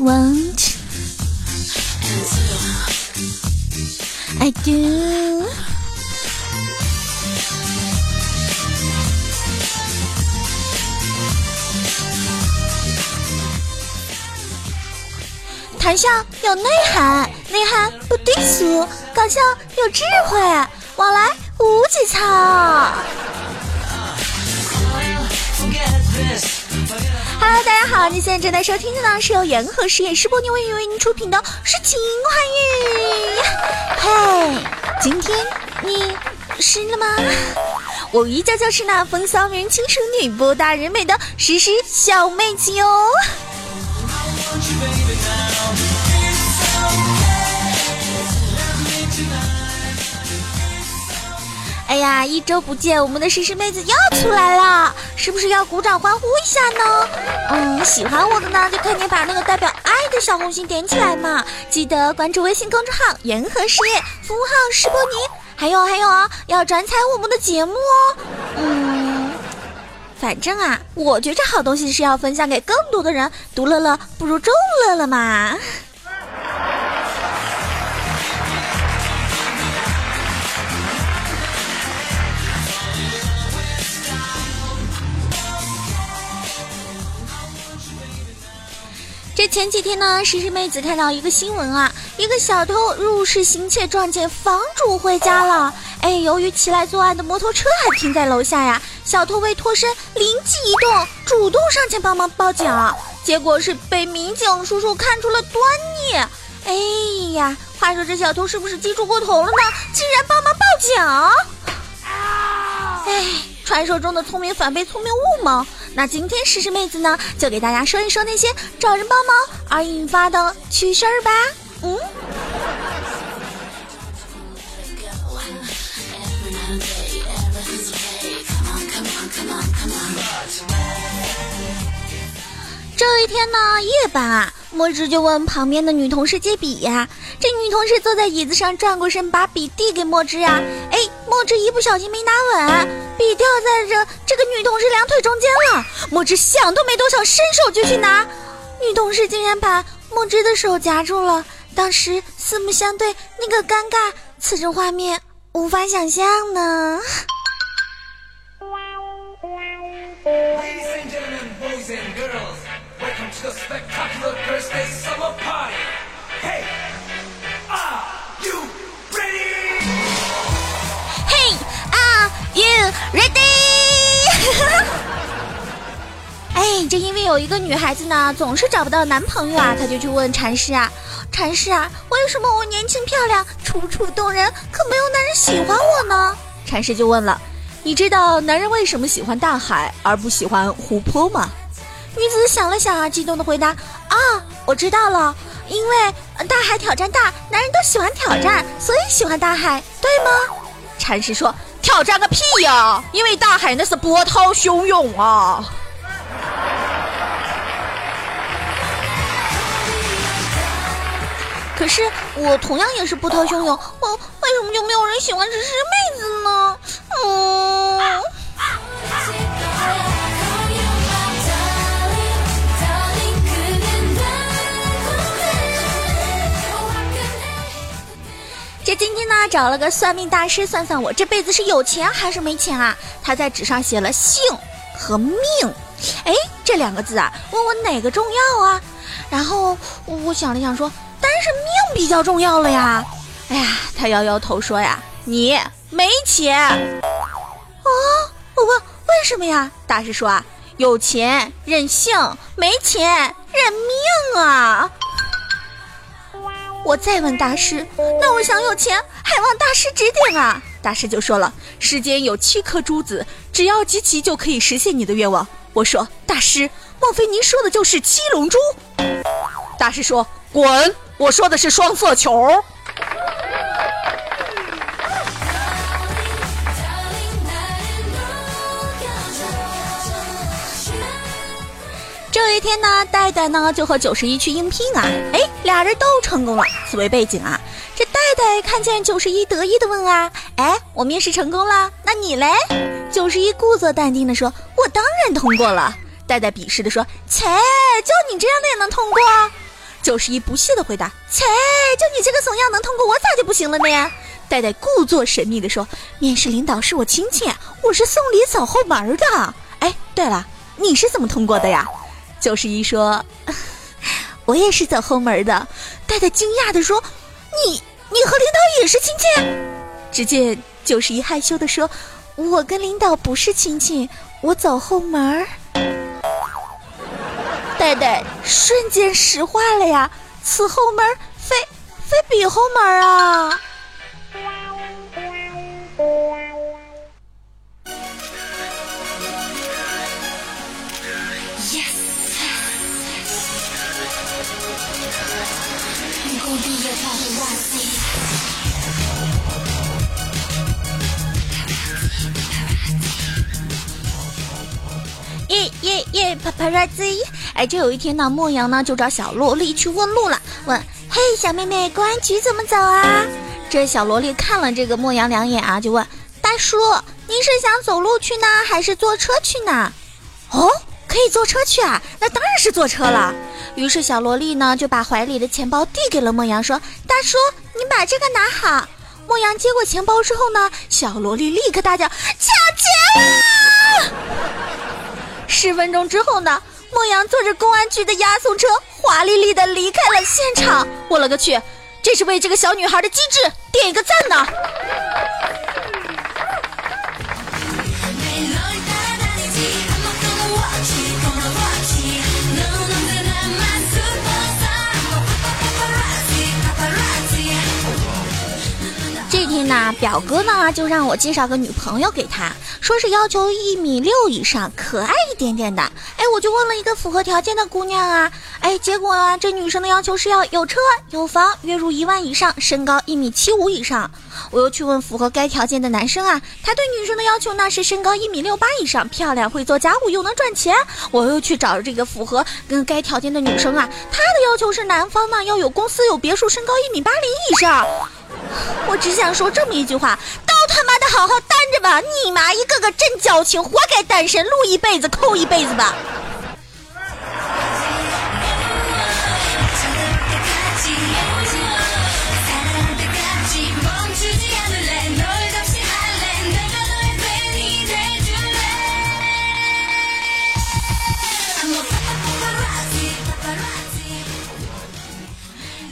want. I do. 谈笑有内涵，内涵不低俗，搞笑有智慧，往来无节操。Hello，大家好，你现在正在收听的呢是由元和实验室播音为为您出品的《诗情画意》。嘿，今天你湿了吗？我依旧就是那风骚女人、清纯女、博大人美的诗诗小妹子哟。哎呀，一周不见，我们的诗诗妹子又出来了，是不是要鼓掌欢呼一下呢？嗯，喜欢我的呢，就赶紧把那个代表爱的小红心点起来嘛！记得关注微信公众号“元和事业”，服务号是波尼。还有还有啊，要转采我们的节目哦。嗯，反正啊，我觉着好东西是要分享给更多的人，独乐乐不如众乐乐嘛。这前几天呢，诗诗妹子看到一个新闻啊，一个小偷入室行窃，撞见房主回家了。哎，由于骑来作案的摩托车还停在楼下呀，小偷为脱身，灵机一动，主动上前帮忙报警。结果是被民警叔叔看出了端倪。哎呀，话说这小偷是不是机智过头了呢？竟然帮忙报警！哎，传说中的聪明反被聪明误吗？那今天诗诗妹子呢，就给大家说一说那些找人帮忙而引发的趣事儿吧。嗯。这一天呢，夜班啊，墨汁就问旁边的女同事借笔呀。这女同事坐在椅子上，转过身把笔递给墨汁呀。墨汁一不小心没拿稳，笔掉在这这个女同事两腿中间了。墨汁想都没多想，伸手就去拿，女同事竟然把墨汁的手夹住了。当时四目相对，那个尴尬，此时画面无法想象呢。Hey, you ready? 哎，这因为有一个女孩子呢，总是找不到男朋友啊，她就去问禅师啊，禅师啊，为什么我年轻漂亮、楚楚动人，可没有男人喜欢我呢？禅师就问了，你知道男人为什么喜欢大海而不喜欢湖泊吗？女子想了想啊，激动的回答：啊，我知道了，因为大海挑战大，男人都喜欢挑战，所以喜欢大海，对吗？禅师说：挑战个屁呀！因为大海那是波涛汹涌啊。可是我同样也是波涛汹涌，我为什么就没有人喜欢这诗妹子呢？嗯。今天呢，找了个算命大师算算我这辈子是有钱还是没钱啊？他在纸上写了姓和命，哎，这两个字啊，问我哪个重要啊？然后我想了想说，当然是命比较重要了呀。哎呀，他摇摇头说呀，你没钱。啊，我问为什么呀？大师说啊，有钱任性，没钱认命啊。我再问大师，那我想有钱，还望大师指点啊！大师就说了，世间有七颗珠子，只要集齐就可以实现你的愿望。我说，大师，莫非您说的就是七龙珠？大师说，滚！我说的是双色球。这一天呢，戴戴呢就和九十一去应聘啊，哎，俩人都成功了。此为背景啊，这戴戴看见九十一得意的问啊，哎，我面试成功了，那你嘞？九十一故作淡定的说，我当然通过了。戴戴鄙视的说，切，就你这样的也能通过？九十一不屑的回答：“切，就你这个怂样能通过，我咋就不行了呢？”戴戴故作神秘的说：“面试领导是我亲戚，我是送礼走后门的。哎，对了，你是怎么通过的呀？”九十一说：“ 我也是走后门的。”戴戴惊讶的说：“你你和领导也是亲戚？”只见九十一害羞的说：“我跟领导不是亲戚，我走后门。”戴戴瞬间石化了呀！此后门非非彼后门啊哎，这有一天呢，莫阳呢就找小萝莉去问路了，问：“嘿，小妹妹，公安局怎么走啊？”这小萝莉看了这个莫阳两眼啊，就问：“大叔，您是想走路去呢，还是坐车去呢？”哦，可以坐车去啊，那当然是坐车了。于是小萝莉呢就把怀里的钱包递给了莫阳，说：“大叔，你把这个拿好。”莫阳接过钱包之后呢，小萝莉立刻大叫：“抢劫了！”十分钟之后呢，莫阳坐着公安局的押送车，华丽丽的离开了现场。我勒个去，这是为这个小女孩的机智点一个赞呢！这天呢表哥呢，就让我介绍个女朋友给他，说是要求一米六以上，可爱一点点的。哎，我就问了一个符合条件的姑娘啊，哎，结果啊，这女生的要求是要有车有房，月入一万以上，身高一米七五以上。我又去问符合该条件的男生啊，他对女生的要求呢是身高一米六八以上，漂亮，会做家务，又能赚钱。我又去找这个符合跟该条件的女生啊，她的要求是男方呢要有公司有别墅，身高一米八零以上。我只想说这么一句话：都他妈的好好吧！你妈一个个真矫情，活该单身，撸一辈子，扣一辈子吧！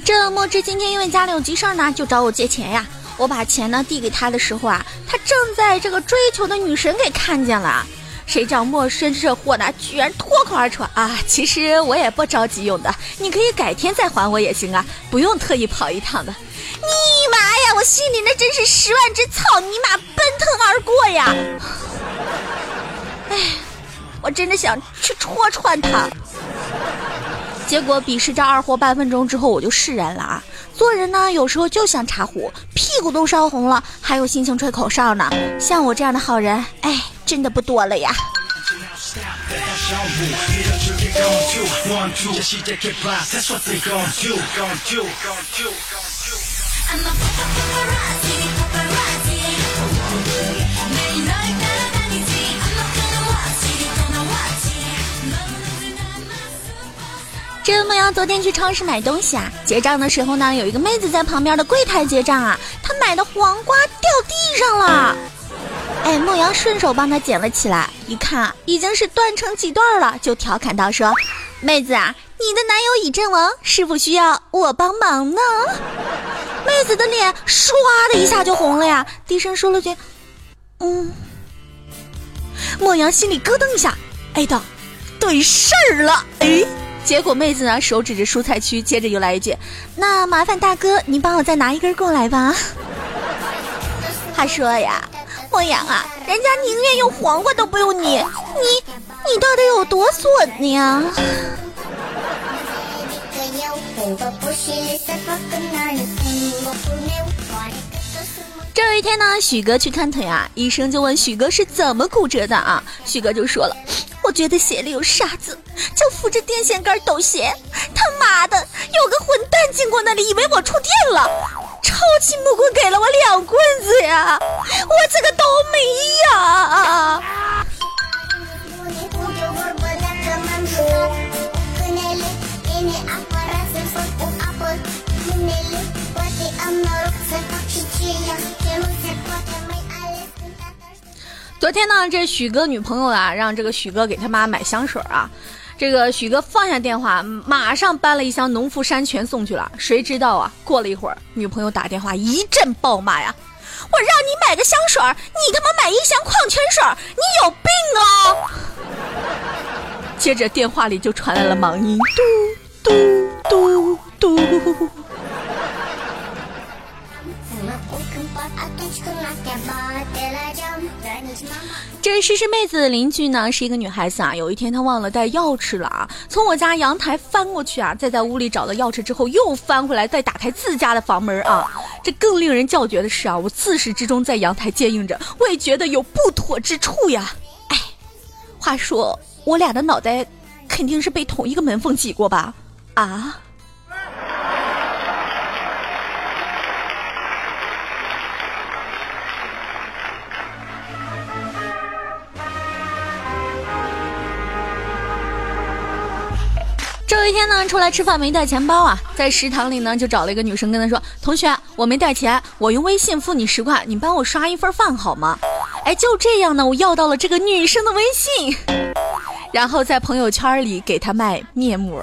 这墨汁今天因为家里有急事儿呢，就找我借钱呀。我把钱呢递给他的时候啊，他正在这个追求的女神给看见了。谁知道陌生这货呢，居然脱口而出啊！其实我也不着急用的，你可以改天再还我也行啊，不用特意跑一趟的。你妈呀！我心里那真是十万只草泥马奔腾而过呀！哎，我真的想去戳穿他。结果比试这二货半分钟之后，我就释然了啊！做人呢，有时候就像茶壶，屁股都烧红了，还有心情吹口哨呢。像我这样的好人，哎，真的不多了呀。这牧羊昨天去超市买东西啊，结账的时候呢，有一个妹子在旁边的柜台结账啊，她买的黄瓜掉地上了，哎，牧羊顺手帮她捡了起来，一看已经是断成几段了，就调侃道说：“妹子啊，你的男友已阵亡，是否需要我帮忙呢？”妹子的脸唰的一下就红了呀，低声说了句：“嗯。”牧羊心里咯噔一下，哎的，对事儿了，哎。结果妹子呢，手指着蔬菜区，接着又来一句：“那麻烦大哥，您帮我再拿一根过来吧。”他说呀：“莫阳啊，人家宁愿用黄瓜都不用你，你你到底有多损呢？”这有一天呢，许哥去看腿啊，医生就问许哥是怎么骨折的啊，许哥就说了。我觉得鞋里有沙子，就扶着电线杆抖鞋他妈的有个混蛋经过那里以为我触电了抄起木棍给了我两棍子呀我这个倒霉呀昨天呢这许哥女朋友啊让这个许哥给他妈买香水啊这个许哥放下电话，马上搬了一箱农夫山泉送去了。谁知道啊，过了一会儿，女朋友打电话一阵暴骂呀：“我让你买个香水，你他妈买一箱矿泉水，你有病啊！” 接着电话里就传来了忙音：嘟嘟嘟嘟。这诗诗妹子的邻居呢是一个女孩子啊，有一天她忘了带钥匙了啊，从我家阳台翻过去啊，再在屋里找到钥匙之后又翻回来，再打开自家的房门啊。这更令人叫绝的是啊，我自始至终在阳台接应着，我也觉得有不妥之处呀。哎，话说我俩的脑袋肯定是被同一个门缝挤过吧？啊？一天呢，出来吃饭没带钱包啊，在食堂里呢就找了一个女生跟他说：“同学，我没带钱，我用微信付你十块，你帮我刷一份饭好吗？”哎，就这样呢，我要到了这个女生的微信，然后在朋友圈里给她卖面膜。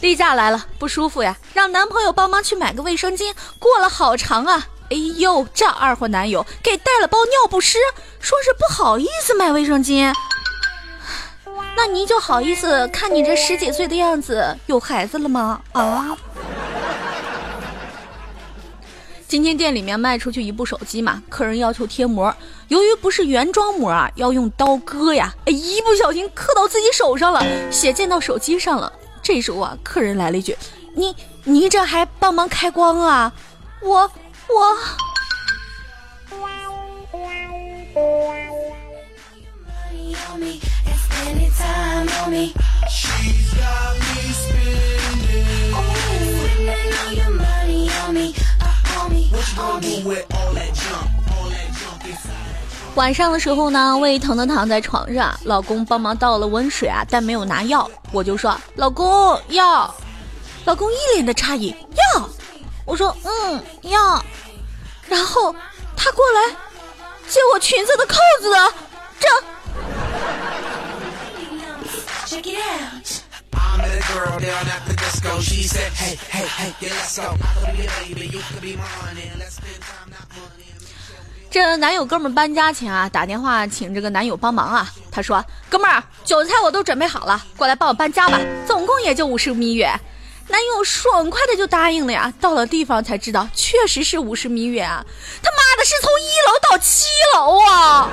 例假来了，不舒服呀，让男朋友帮忙去买个卫生巾，过了好长啊，哎呦，这二货男友给带了包尿不湿，说是不好意思买卫生巾。那你就好意思看你这十几岁的样子有孩子了吗？啊！今天店里面卖出去一部手机嘛，客人要求贴膜，由于不是原装膜啊，要用刀割呀，哎，一不小心刻到自己手上了，血溅到手机上了。这时候啊，客人来了一句：“你你这还帮忙开光啊？”我我。晚上的时候呢，胃疼的躺在床上，老公帮忙倒了温水啊，但没有拿药，我就说老公要，老公一脸的诧异，要，我说嗯要，然后他过来借我裙子的扣子，这。这男友哥们搬家前啊，打电话请这个男友帮忙啊。他说：“哥们儿，韭菜我都准备好了，过来帮我搬家吧，总共也就五十米远。”男友爽快的就答应了呀。到了地方才知道，确实是五十米远啊！他妈的，是从一楼到七楼啊！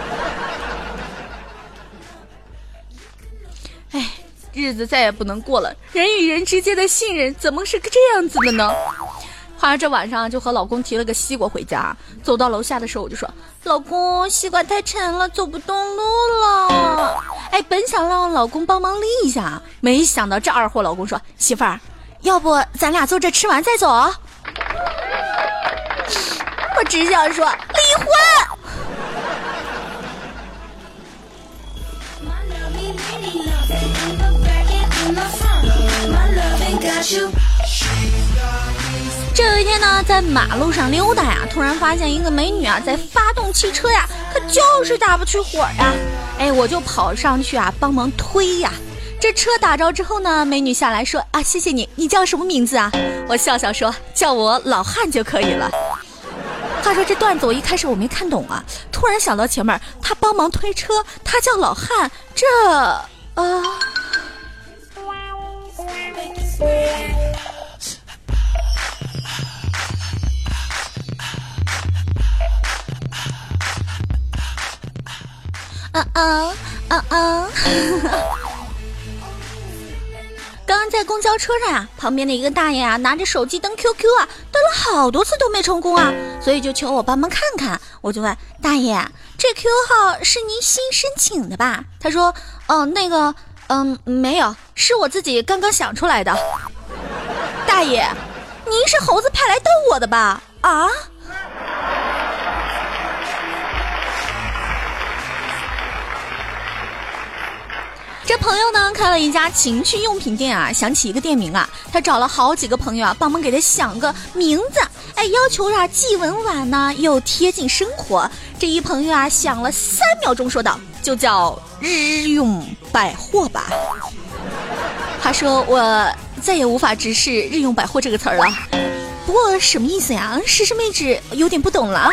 哎。日子再也不能过了，人与人之间的信任怎么是个这样子的呢？话说这晚上就和老公提了个西瓜回家，走到楼下的时候我就说：“老公，西瓜太沉了，走不动路了。”哎，本想让老公帮忙拎一下，没想到这二货老公说：“媳妇儿，要不咱俩坐这吃完再走？” 我只想说离婚。这有一天呢，在马路上溜达呀，突然发现一个美女啊，在发动汽车呀，可就是打不去火呀。哎，我就跑上去啊，帮忙推呀。这车打着之后呢，美女下来说啊，谢谢你，你叫什么名字啊？我笑笑说，叫我老汉就可以了。话说这段子我一开始我没看懂啊，突然想到前面他帮忙推车，他叫老汉，这啊。啊啊啊啊！刚刚在公交车上呀，旁边的一个大爷啊，拿着手机登 QQ 啊，登了好多次都没成功啊，所以就求我帮忙看看。我就问大爷：“这 QQ 号是您新申请的吧？”他说：“哦，那个，嗯，没有，是我自己刚刚想出来的。”大爷，您是猴子派来逗我的吧？啊？这朋友呢开了一家情趣用品店啊，想起一个店名啊，他找了好几个朋友啊，帮忙给他想个名字。哎，要求啊既文婉呢又贴近生活。这一朋友啊想了三秒钟，说道：“就叫日用百货吧。”他说：“我再也无法直视日用百货这个词儿了。”不过什么意思呀？诗诗妹纸有点不懂了。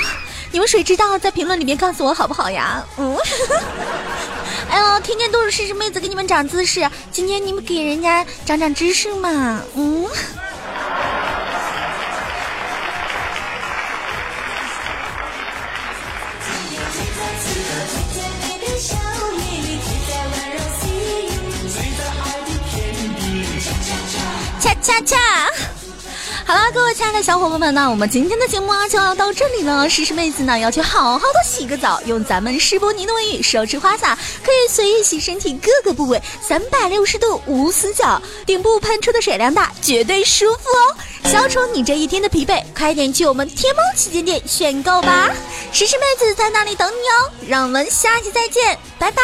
你们谁知道？在评论里面告诉我好不好呀？嗯。哎呦，天天都是诗诗妹子给你们长姿势，今天你们给人家长长知识嘛？嗯。恰恰恰。好了，各位亲爱的小伙伴们，那我们今天的节目啊就要到这里了。诗诗妹子呢要去好好的洗个澡，用咱们施伯尼的卫浴手持花洒，可以随意洗身体各个部位，三百六十度无死角，顶部喷出的水量大，绝对舒服哦，消除你这一天的疲惫。快点去我们天猫旗舰店选购吧，诗诗妹子在那里等你哦。让我们下期再见，拜拜。